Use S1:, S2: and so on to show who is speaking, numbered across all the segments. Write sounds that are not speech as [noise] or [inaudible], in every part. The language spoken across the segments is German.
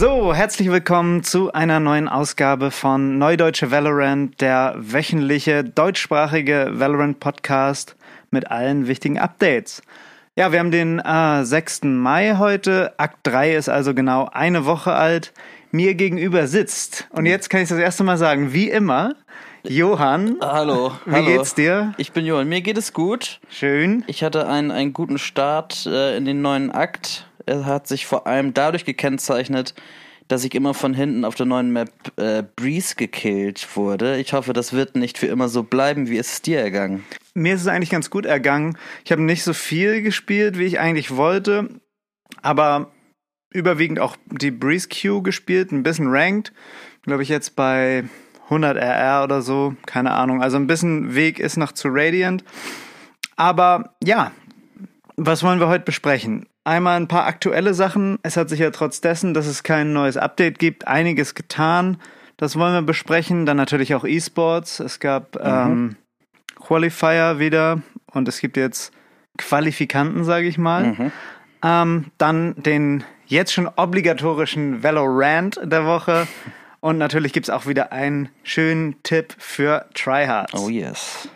S1: So, herzlich willkommen zu einer neuen Ausgabe von Neudeutsche Valorant, der wöchentliche deutschsprachige Valorant-Podcast mit allen wichtigen Updates. Ja, wir haben den äh, 6. Mai heute. Akt 3 ist also genau eine Woche alt. Mir gegenüber sitzt, und jetzt kann ich das erste Mal sagen, wie immer, Johann.
S2: Hallo.
S1: Wie
S2: hallo.
S1: geht's dir?
S2: Ich bin Johann. Mir geht es gut.
S1: Schön.
S2: Ich hatte einen, einen guten Start äh, in den neuen Akt. Er hat sich vor allem dadurch gekennzeichnet, dass ich immer von hinten auf der neuen Map äh, Breeze gekillt wurde. Ich hoffe, das wird nicht für immer so bleiben. Wie ist es dir ergangen?
S1: Mir ist es eigentlich ganz gut ergangen. Ich habe nicht so viel gespielt, wie ich eigentlich wollte, aber überwiegend auch die Breeze Queue gespielt, ein bisschen ranked. Glaube ich jetzt bei 100 RR oder so, keine Ahnung. Also ein bisschen Weg ist noch zu Radiant. Aber ja, was wollen wir heute besprechen? Einmal ein paar aktuelle Sachen. Es hat sich ja trotz dessen, dass es kein neues Update gibt, einiges getan. Das wollen wir besprechen. Dann natürlich auch E-Sports. Es gab mhm. ähm, Qualifier wieder und es gibt jetzt Qualifikanten, sage ich mal. Mhm. Ähm, dann den jetzt schon obligatorischen Valorant der Woche. [laughs] Und natürlich gibt es auch wieder einen schönen Tipp für Tryhards.
S2: Oh yes.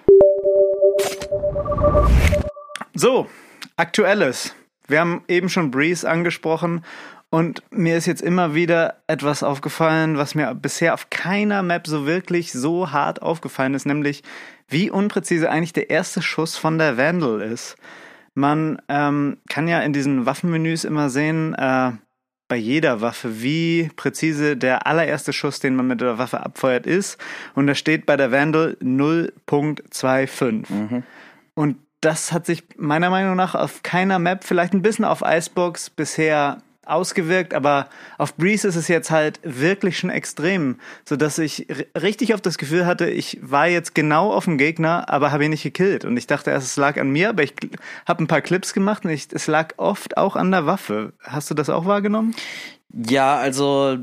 S1: So, aktuelles. Wir haben eben schon Breeze angesprochen und mir ist jetzt immer wieder etwas aufgefallen, was mir bisher auf keiner Map so wirklich so hart aufgefallen ist, nämlich wie unpräzise eigentlich der erste Schuss von der Vandal ist. Man ähm, kann ja in diesen Waffenmenüs immer sehen, äh, bei jeder Waffe, wie präzise der allererste Schuss, den man mit der Waffe abfeuert, ist. Und da steht bei der Vandal 0.25. Mhm. Und das hat sich meiner Meinung nach auf keiner Map, vielleicht ein bisschen auf Icebox bisher ausgewirkt, aber auf Breeze ist es jetzt halt wirklich schon extrem, so dass ich richtig auf das Gefühl hatte, ich war jetzt genau auf dem Gegner, aber habe ihn nicht gekillt und ich dachte erst, es lag an mir, aber ich habe ein paar Clips gemacht und ich, es lag oft auch an der Waffe. Hast du das auch wahrgenommen?
S2: Ja, also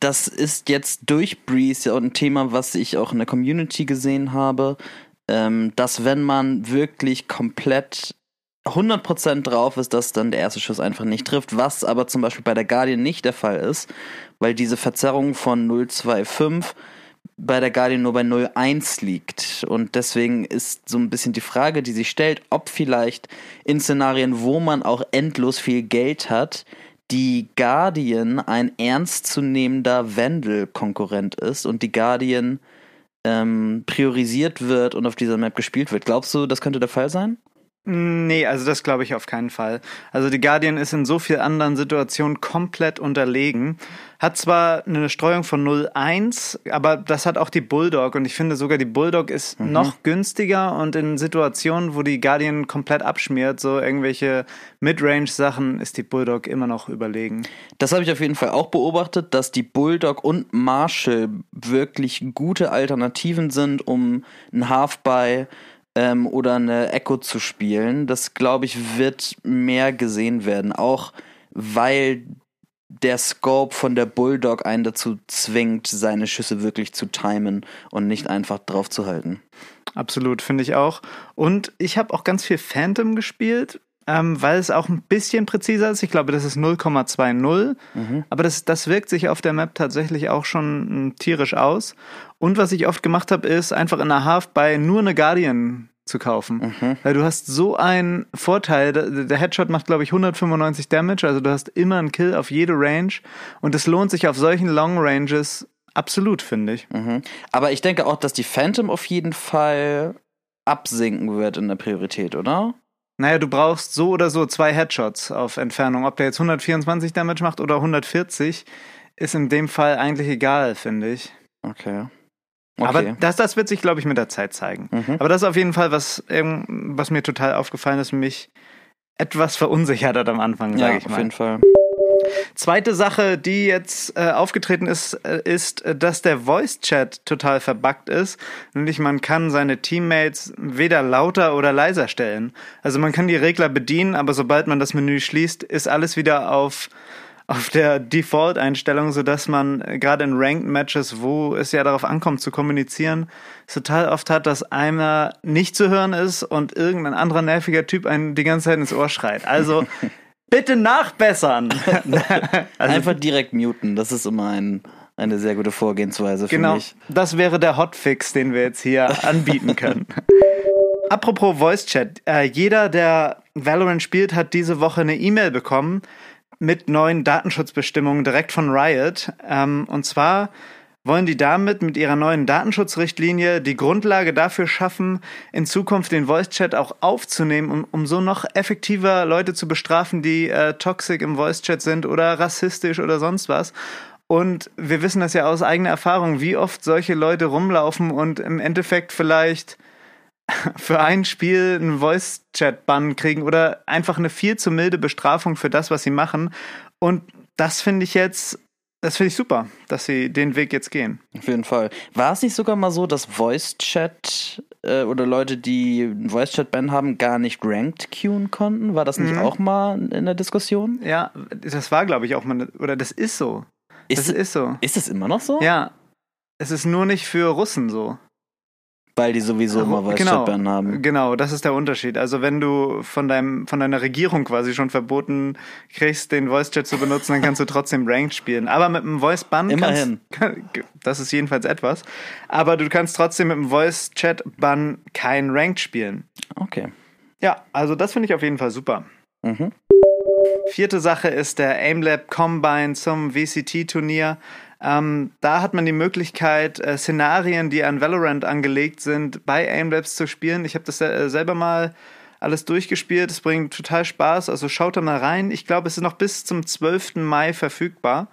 S2: das ist jetzt durch Breeze ja ein Thema, was ich auch in der Community gesehen habe ähm, dass wenn man wirklich komplett 100% drauf ist, dass dann der erste Schuss einfach nicht trifft, was aber zum Beispiel bei der Guardian nicht der Fall ist, weil diese Verzerrung von 0,25 bei der Guardian nur bei 0,1 liegt. Und deswegen ist so ein bisschen die Frage, die sich stellt, ob vielleicht in Szenarien, wo man auch endlos viel Geld hat, die Guardian ein ernstzunehmender Wendel-Konkurrent ist und die Guardian ähm, priorisiert wird und auf dieser Map gespielt wird. Glaubst du, das könnte der Fall sein?
S1: Nee, also das glaube ich auf keinen Fall. Also die Guardian ist in so vielen anderen Situationen komplett unterlegen. Hat zwar eine Streuung von 0,1, aber das hat auch die Bulldog und ich finde sogar die Bulldog ist mhm. noch günstiger und in Situationen, wo die Guardian komplett abschmiert, so irgendwelche Midrange-Sachen, ist die Bulldog immer noch überlegen.
S2: Das habe ich auf jeden Fall auch beobachtet, dass die Bulldog und Marshall wirklich gute Alternativen sind, um ein Half-Buy ähm, oder eine Echo zu spielen. Das, glaube ich, wird mehr gesehen werden. Auch weil der Scope von der Bulldog einen dazu zwingt, seine Schüsse wirklich zu timen und nicht einfach drauf zu halten.
S1: Absolut, finde ich auch. Und ich habe auch ganz viel Phantom gespielt, ähm, weil es auch ein bisschen präziser ist. Ich glaube, das ist 0,20. Mhm. Aber das, das wirkt sich auf der Map tatsächlich auch schon hm, tierisch aus. Und was ich oft gemacht habe, ist einfach in der Half bei nur eine Guardian zu kaufen. Mhm. Weil du hast so einen Vorteil. Der Headshot macht, glaube ich, 195 Damage. Also du hast immer einen Kill auf jede Range. Und es lohnt sich auf solchen Long Ranges absolut, finde ich.
S2: Mhm. Aber ich denke auch, dass die Phantom auf jeden Fall absinken wird in der Priorität, oder?
S1: Naja, du brauchst so oder so zwei Headshots auf Entfernung. Ob der jetzt 124 Damage macht oder 140, ist in dem Fall eigentlich egal, finde ich.
S2: Okay.
S1: okay. Aber das, das wird sich, glaube ich, mit der Zeit zeigen. Mhm. Aber das ist auf jeden Fall was, was mir total aufgefallen ist, mich etwas verunsichert hat am Anfang, sage
S2: ja,
S1: ich mal.
S2: Auf jeden Fall.
S1: Zweite Sache, die jetzt äh, aufgetreten ist, äh, ist, äh, dass der Voice Chat total verbuggt ist. Nämlich man kann seine Teammates weder lauter oder leiser stellen. Also man kann die Regler bedienen, aber sobald man das Menü schließt, ist alles wieder auf auf der Default-Einstellung, sodass man äh, gerade in Ranked Matches, wo es ja darauf ankommt zu kommunizieren, total oft hat, dass einer nicht zu hören ist und irgendein anderer nerviger Typ einen die ganze Zeit ins Ohr schreit. Also [laughs] bitte nachbessern. [laughs]
S2: also, Einfach direkt muten, das ist immer ein, eine sehr gute Vorgehensweise für
S1: genau,
S2: mich.
S1: Genau, das wäre der Hotfix, den wir jetzt hier [laughs] anbieten können. Apropos Voice Chat, äh, jeder, der Valorant spielt, hat diese Woche eine E-Mail bekommen mit neuen Datenschutzbestimmungen direkt von Riot. Ähm, und zwar wollen die damit mit ihrer neuen Datenschutzrichtlinie die Grundlage dafür schaffen, in Zukunft den Voice Chat auch aufzunehmen, um, um so noch effektiver Leute zu bestrafen, die äh, toxic im Voice Chat sind oder rassistisch oder sonst was. Und wir wissen das ja aus eigener Erfahrung, wie oft solche Leute rumlaufen und im Endeffekt vielleicht [laughs] für ein Spiel einen Voice-Chat-Bann kriegen oder einfach eine viel zu milde Bestrafung für das, was sie machen. Und das finde ich jetzt, das finde ich super, dass sie den Weg jetzt gehen.
S2: Auf jeden Fall. War es nicht sogar mal so, dass Voice-Chat äh, oder Leute, die einen Voice-Chat-Ban haben, gar nicht ranked queuen konnten? War das nicht mhm. auch mal in der Diskussion?
S1: Ja, das war, glaube ich, auch mal, oder das ist so.
S2: Ist das ist so. Ist es immer noch so?
S1: Ja. Es ist nur nicht für Russen so.
S2: Weil die sowieso immer Voice genau, Chat haben.
S1: Genau, das ist der Unterschied. Also wenn du von deinem von deiner Regierung quasi schon verboten kriegst, den Voice Chat zu benutzen, dann kannst du trotzdem Ranked spielen. Aber mit einem Voice Ban
S2: Immerhin.
S1: Kannst, [laughs] das ist jedenfalls etwas. Aber du kannst trotzdem mit einem Voice Chat Ban kein Ranked spielen.
S2: Okay.
S1: Ja, also das finde ich auf jeden Fall super. Mhm. Vierte Sache ist der AimLab Combine zum VCT-Turnier. Ähm, da hat man die Möglichkeit, äh, Szenarien, die an Valorant angelegt sind, bei AimLabs zu spielen. Ich habe das äh, selber mal alles durchgespielt. Es bringt total Spaß. Also schaut da mal rein. Ich glaube, es ist noch bis zum 12. Mai verfügbar.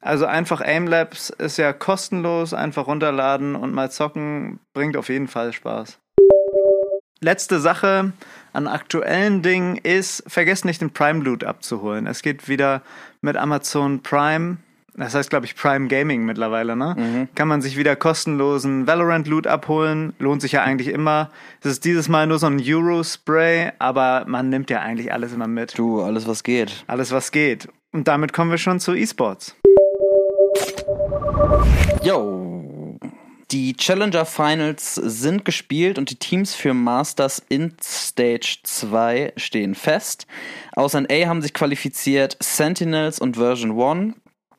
S1: Also einfach AimLabs ist ja kostenlos. Einfach runterladen und mal zocken. Bringt auf jeden Fall Spaß. Letzte Sache an aktuellen Dingen ist, vergesst nicht den Prime Loot abzuholen. Es geht wieder mit Amazon Prime das heißt, glaube ich, Prime Gaming mittlerweile, ne? Mhm. Kann man sich wieder kostenlosen Valorant-Loot abholen. Lohnt sich ja eigentlich immer. Es ist dieses Mal nur so ein Euro-Spray, aber man nimmt ja eigentlich alles immer mit.
S2: Du, alles was geht.
S1: Alles was geht. Und damit kommen wir schon zu E-Sports.
S2: Yo. Die Challenger Finals sind gespielt und die Teams für Masters in Stage 2 stehen fest. Aus NA haben sich qualifiziert Sentinels und Version 1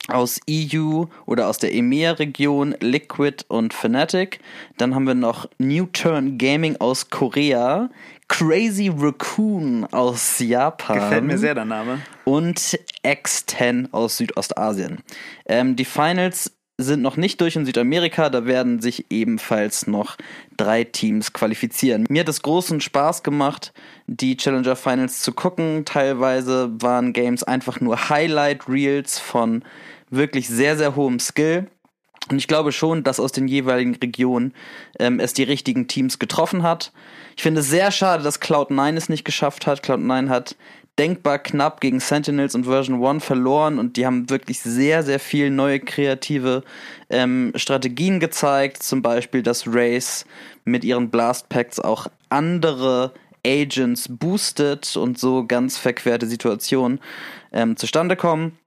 S2: aus EU oder aus der EMEA-Region Liquid und Fnatic. Dann haben wir noch New Turn Gaming aus Korea, Crazy Raccoon aus Japan.
S1: Gefällt mir sehr der Name.
S2: Und X10 aus Südostasien. Ähm, die Finals sind noch nicht durch in Südamerika, da werden sich ebenfalls noch drei Teams qualifizieren. Mir hat es großen Spaß gemacht, die Challenger Finals zu gucken. Teilweise waren Games einfach nur Highlight Reels von wirklich sehr, sehr hohem Skill. Und ich glaube schon, dass aus den jeweiligen Regionen ähm, es die richtigen Teams getroffen hat. Ich finde es sehr schade, dass Cloud9 es nicht geschafft hat. Cloud9 hat denkbar knapp gegen Sentinels und Version 1 verloren und die haben wirklich sehr, sehr viel neue kreative ähm, Strategien gezeigt. Zum Beispiel, dass Race mit ihren Blast Packs auch andere Agents boostet und so ganz verquerte Situationen ähm, zustande kommen.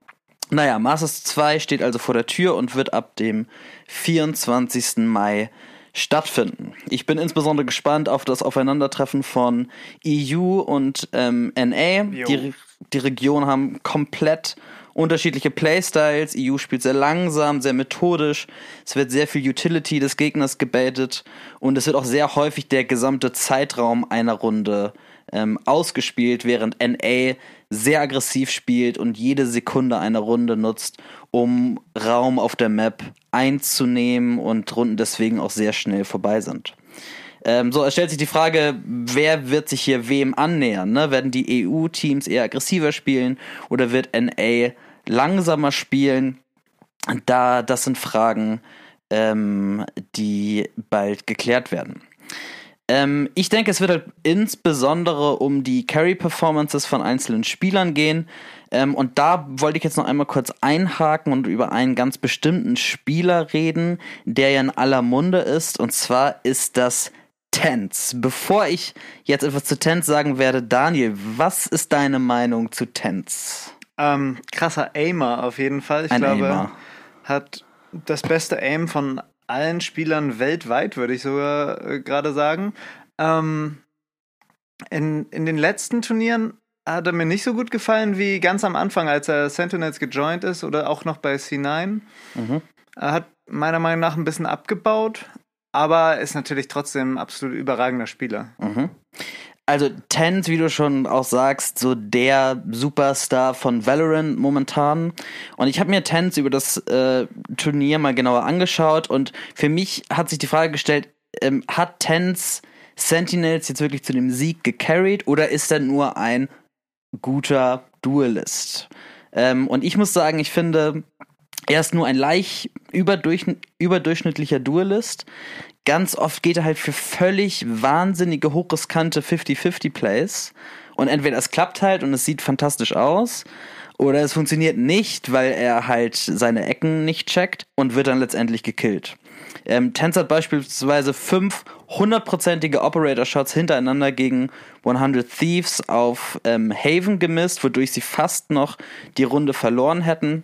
S2: Naja, Masters 2 steht also vor der Tür und wird ab dem 24. Mai stattfinden. Ich bin insbesondere gespannt auf das Aufeinandertreffen von EU und ähm, NA. Die, die Regionen haben komplett unterschiedliche Playstyles. EU spielt sehr langsam, sehr methodisch. Es wird sehr viel Utility des Gegners gebaitet und es wird auch sehr häufig der gesamte Zeitraum einer Runde ähm, ausgespielt, während NA sehr aggressiv spielt und jede Sekunde einer Runde nutzt, um Raum auf der Map einzunehmen und Runden deswegen auch sehr schnell vorbei sind. Ähm, so, es stellt sich die Frage, wer wird sich hier wem annähern? Ne? Werden die EU-Teams eher aggressiver spielen oder wird NA langsamer spielen? Da, das sind Fragen, ähm, die bald geklärt werden. Ähm, ich denke, es wird halt insbesondere um die Carry-Performances von einzelnen Spielern gehen. Ähm, und da wollte ich jetzt noch einmal kurz einhaken und über einen ganz bestimmten Spieler reden, der ja in aller Munde ist. Und zwar ist das Tens. Bevor ich jetzt etwas zu Tens sagen werde, Daniel, was ist deine Meinung zu Tens?
S1: Ähm, krasser Aimer auf jeden Fall. Ich
S2: Ein
S1: glaube,
S2: Aimer.
S1: hat das beste Aim von allen Spielern weltweit, würde ich sogar äh, gerade sagen. Ähm, in, in den letzten Turnieren hat er mir nicht so gut gefallen wie ganz am Anfang, als er Sentinels gejoint ist oder auch noch bei C9.
S2: Mhm.
S1: Er hat meiner Meinung nach ein bisschen abgebaut, aber ist natürlich trotzdem ein absolut überragender Spieler.
S2: Mhm. Also Tens, wie du schon auch sagst, so der Superstar von Valorant momentan. Und ich habe mir Tens über das äh, Turnier mal genauer angeschaut und für mich hat sich die Frage gestellt, ähm, hat Tens Sentinels jetzt wirklich zu dem Sieg gecarried oder ist er nur ein guter Duelist? Ähm, und ich muss sagen, ich finde, er ist nur ein leicht überdurchschn überdurchschnittlicher Duelist. Ganz oft geht er halt für völlig wahnsinnige, hochriskante 50-50 Plays. Und entweder es klappt halt und es sieht fantastisch aus, oder es funktioniert nicht, weil er halt seine Ecken nicht checkt und wird dann letztendlich gekillt. Ähm, Tens hat beispielsweise fünf hundertprozentige Operator-Shots hintereinander gegen 100 Thieves auf ähm, Haven gemisst, wodurch sie fast noch die Runde verloren hätten.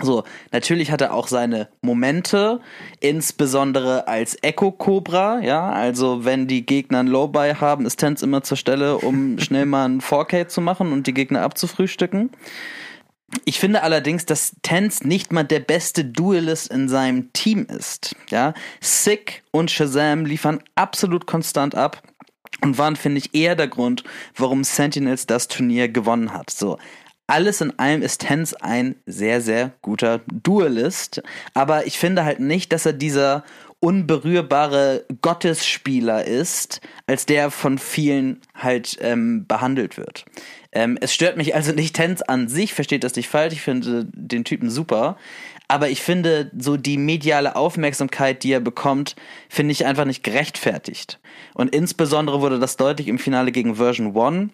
S2: So, natürlich hat er auch seine Momente, insbesondere als Echo Cobra, ja, also wenn die Gegner ein Low-Buy haben, ist Tens immer zur Stelle, um [laughs] schnell mal ein 4K zu machen und die Gegner abzufrühstücken. Ich finde allerdings, dass Tens nicht mal der beste Duelist in seinem Team ist, ja. Sick und Shazam liefern absolut konstant ab und waren, finde ich, eher der Grund, warum Sentinels das Turnier gewonnen hat. So, alles in allem ist Tens ein sehr, sehr guter Duelist. Aber ich finde halt nicht, dass er dieser unberührbare Gottesspieler ist, als der von vielen halt ähm, behandelt wird. Ähm, es stört mich also nicht Tens an sich, versteht das nicht falsch, ich finde den Typen super. Aber ich finde, so die mediale Aufmerksamkeit, die er bekommt, finde ich einfach nicht gerechtfertigt. Und insbesondere wurde das deutlich im Finale gegen Version 1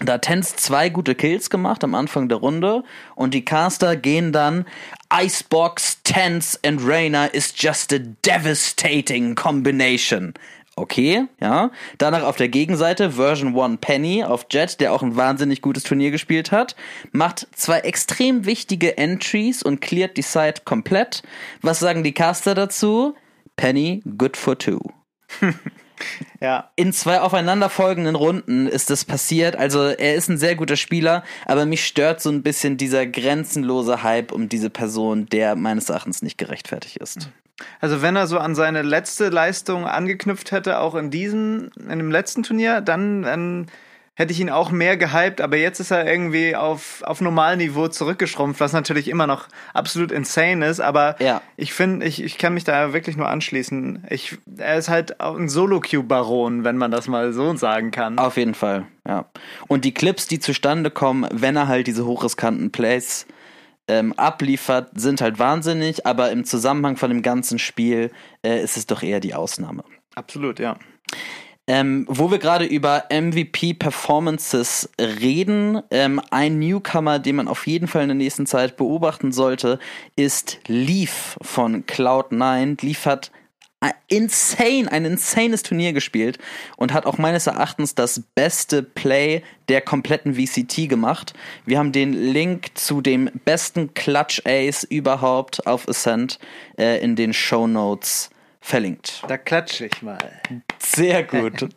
S2: da Tens zwei gute Kills gemacht am Anfang der Runde und die Caster gehen dann Icebox, Tens and Rainer is just a devastating combination. Okay, ja. Danach auf der Gegenseite Version 1 Penny auf Jet, der auch ein wahnsinnig gutes Turnier gespielt hat, macht zwei extrem wichtige Entries und cleart die Side komplett. Was sagen die Caster dazu? Penny, good for two. [laughs]
S1: Ja,
S2: in zwei aufeinanderfolgenden Runden ist das passiert. Also er ist ein sehr guter Spieler, aber mich stört so ein bisschen dieser grenzenlose Hype um diese Person, der meines Erachtens nicht gerechtfertigt ist.
S1: Also wenn er so an seine letzte Leistung angeknüpft hätte, auch in diesem, in dem letzten Turnier, dann, dann hätte ich ihn auch mehr gehypt, aber jetzt ist er irgendwie auf, auf Normalniveau zurückgeschrumpft, was natürlich immer noch absolut insane ist, aber
S2: Ja.
S1: ich finde, ich, ich kann mich da wirklich nur anschließen. Ich, er ist halt auch ein Solo-Q-Baron, wenn man das mal so sagen kann.
S2: Auf jeden Fall, ja. Und die Clips, die zustande kommen, wenn er halt diese hochriskanten Plays ähm, abliefert, sind halt wahnsinnig, aber im Zusammenhang von dem ganzen Spiel äh, ist es doch eher die Ausnahme.
S1: Absolut, ja.
S2: Ähm, wo wir gerade über MVP-Performances reden, ähm, ein Newcomer, den man auf jeden Fall in der nächsten Zeit beobachten sollte, ist Leaf von Cloud9. Leaf hat insane, ein insanes Turnier gespielt und hat auch meines Erachtens das beste Play der kompletten VCT gemacht. Wir haben den Link zu dem besten Clutch Ace überhaupt auf Ascent äh, in den Show Notes verlinkt.
S1: Da klatsche ich mal.
S2: Sehr gut.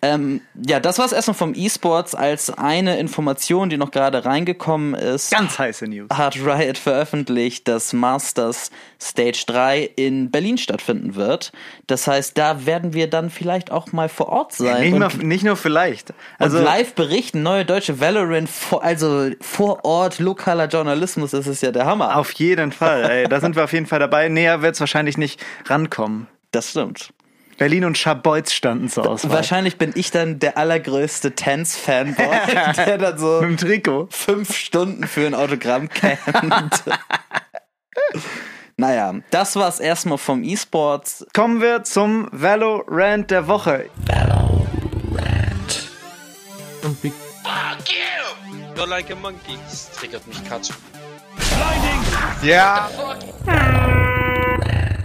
S2: ähm, ja, das war's erstmal vom E-Sports als eine Information, die noch gerade reingekommen ist.
S1: Ganz heiße News.
S2: Hat Riot veröffentlicht, dass Masters Stage 3 in Berlin stattfinden wird. Das heißt, da werden wir dann vielleicht auch mal vor Ort sein
S1: Nicht,
S2: und,
S1: mal, nicht nur vielleicht. Also
S2: und live berichten. Neue deutsche Valorant, also vor Ort, lokaler Journalismus, das ist ja der Hammer.
S1: auf jeden Fall. Ey, da sind wir auf jeden Fall dabei. Näher wird es wahrscheinlich nicht rankommen.
S2: Das stimmt.
S1: Berlin und Scharbeutz standen zur Auswahl.
S2: Wahrscheinlich bin ich dann der allergrößte Tens-Fanboy, [laughs] der dann so
S1: Mit dem Trikot.
S2: fünf Stunden für ein Autogramm kennt. [laughs] Naja, das war's erstmal vom E-Sports.
S1: Kommen wir zum Valorant der Woche.
S3: Und wie
S4: Fuck you! You're like a monkey. Das triggert mich Katsch.
S1: Ja.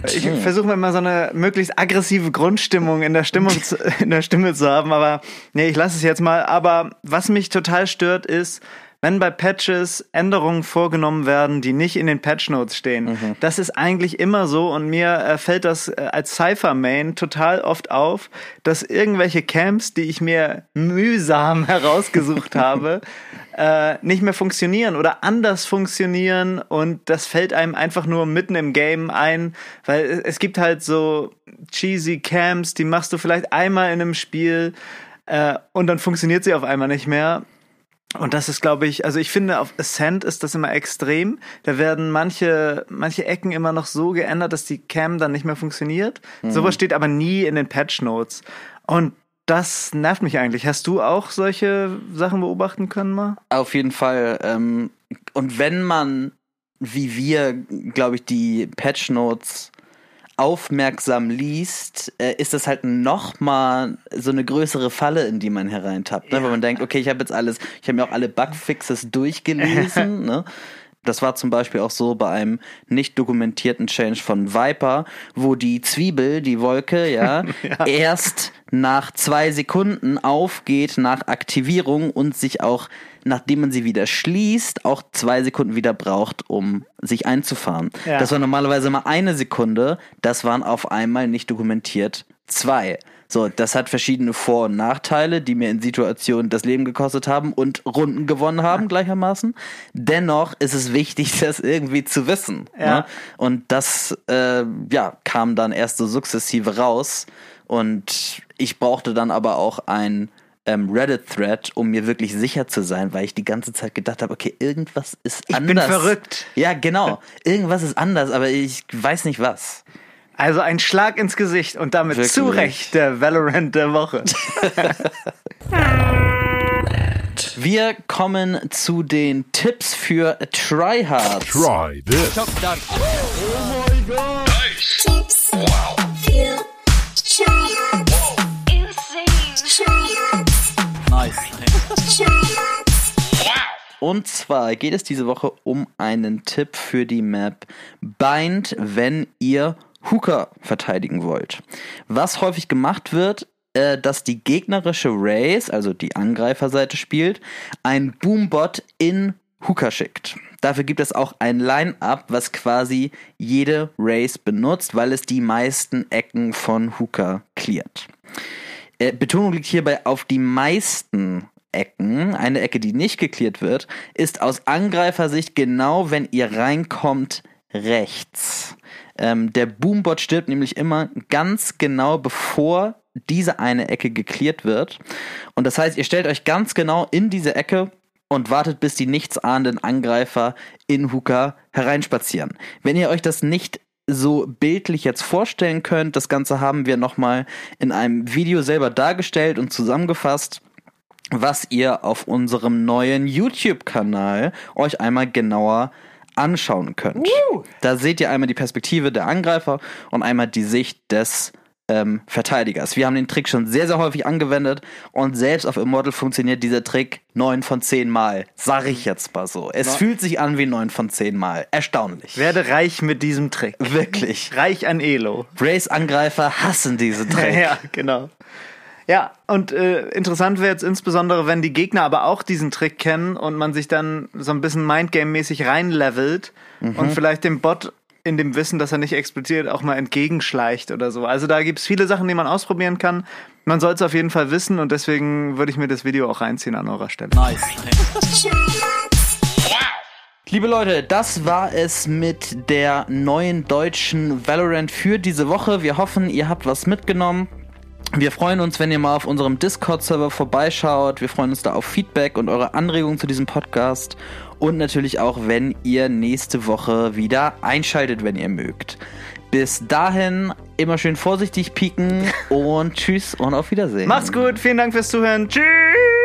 S1: Ich versuche mir immer so eine möglichst aggressive Grundstimmung in der Stimmung zu, [laughs] in der Stimme zu haben, aber nee, ich lasse es jetzt mal. Aber was mich total stört, ist, wenn bei Patches Änderungen vorgenommen werden, die nicht in den Patch Notes stehen. Das ist eigentlich immer so und mir äh, fällt das äh, als Cypher Main total oft auf, dass irgendwelche Camps, die ich mir mühsam [laughs] herausgesucht habe, [laughs] äh, nicht mehr funktionieren oder anders funktionieren und das fällt einem einfach nur mitten im Game ein, weil es- es gibt halt so cheesy Camps, die machst du vielleicht einmal in einem Spiel äh, und dann funktioniert sie auf einmal nicht mehr. Und das ist, glaube ich, also ich finde, auf Ascent ist das immer extrem. Da werden manche, manche Ecken immer noch so geändert, dass die Cam dann nicht mehr funktioniert. Sowas steht aber nie in den Patch Notes. Und das nervt mich eigentlich. Hast du auch solche Sachen beobachten können mal?
S2: Auf jeden Fall. Ähm, und wenn man, wie wir, glaube ich, die Patch Notes aufmerksam liest, äh, ist das halt nochmal so eine größere Falle, in die man hereintappt. Ne? Weil man denkt, okay, ich habe jetzt alles, ich habe mir auch alle Bugfixes durchgelesen. [laughs] ne? Das war zum Beispiel auch so bei einem nicht dokumentierten Change von Viper, wo die Zwiebel, die Wolke, [laughs] ja, erst nach zwei Sekunden aufgeht nach Aktivierung und sich auch, nachdem man sie wieder schließt, auch zwei Sekunden wieder braucht, um sich einzufahren.
S1: Ja.
S2: Das war normalerweise mal eine Sekunde, das waren auf einmal nicht dokumentiert zwei. So, das hat verschiedene Vor- und Nachteile, die mir in Situationen das Leben gekostet haben und Runden gewonnen haben gleichermaßen. Dennoch ist es wichtig, [laughs] das irgendwie zu wissen.
S1: Ja.
S2: Ne? Und das äh, ja, kam dann erst so sukzessive raus. Und ich brauchte dann aber auch ein ähm, Reddit-Thread, um mir wirklich sicher zu sein, weil ich die ganze Zeit gedacht habe, okay, irgendwas ist
S1: Ich
S2: anders.
S1: bin verrückt.
S2: Ja, genau. [laughs] Irgendwas ist anders, aber ich weiß nicht was.
S1: Also ein Schlag ins Gesicht und damit
S2: Wirklich.
S1: zu Recht der Valorant der Woche. [laughs]
S2: Wir kommen zu den Tipps für Tryhards.
S5: Try this.
S6: Tips für Tryhards. Tryhards. Tryhards.
S2: Und zwar geht es diese Woche um einen Tipp für die Map Bind, wenn ihr Hooker verteidigen wollt. Was häufig gemacht wird, äh, dass die gegnerische Race, also die Angreiferseite spielt, ein Boombot in Hooker schickt. Dafür gibt es auch ein Line-Up, was quasi jede Race benutzt, weil es die meisten Ecken von Hooker cleart. Äh, Betonung liegt hierbei auf die meisten Ecken. Eine Ecke, die nicht geklärt wird, ist aus Angreifersicht genau, wenn ihr reinkommt, rechts. Ähm, der Boombot stirbt nämlich immer ganz genau bevor diese eine Ecke geklärt wird. Und das heißt, ihr stellt euch ganz genau in diese Ecke und wartet, bis die nichtsahnenden Angreifer in Hooker hereinspazieren. Wenn ihr euch das nicht so bildlich jetzt vorstellen könnt, das Ganze haben wir nochmal in einem Video selber dargestellt und zusammengefasst, was ihr auf unserem neuen YouTube-Kanal euch einmal genauer anschauen könnt. Da seht ihr einmal die Perspektive der Angreifer und einmal die Sicht des ähm, Verteidigers. Wir haben den Trick schon sehr, sehr häufig angewendet und selbst auf Immortal funktioniert dieser Trick 9 von 10 Mal. Sag ich jetzt mal so. Es fühlt sich an wie 9 von 10 Mal. Erstaunlich.
S1: Werde reich mit diesem Trick.
S2: Wirklich.
S1: Reich an Elo.
S2: Race-Angreifer hassen diesen Trick. [laughs]
S1: Ja, genau. Ja, und äh, interessant wäre jetzt insbesondere, wenn die Gegner aber auch diesen Trick kennen und man sich dann so ein bisschen Mindgame-mäßig reinlevelt und vielleicht dem Bot in dem Wissen, dass er nicht explodiert, auch mal entgegenschleicht oder so. Also da gibt's viele Sachen, die man ausprobieren kann. Man soll es auf jeden Fall wissen und deswegen würde ich mir das Video auch reinziehen an eurer Stelle.
S6: Tryhards.
S2: Liebe Leute, das war es mit der neuen deutschen Valorant für diese Woche. Wir hoffen, ihr habt was mitgenommen. Wir freuen uns, wenn ihr mal auf unserem Discord-Server vorbeischaut. Wir freuen uns da auf Feedback und eure Anregungen zu diesem Podcast. Und natürlich auch, wenn ihr nächste Woche wieder einschaltet, wenn ihr mögt. Bis dahin immer schön vorsichtig pieken [laughs] und tschüss und auf Wiedersehen.
S1: Macht's gut, vielen Dank fürs Zuhören. Tschüss!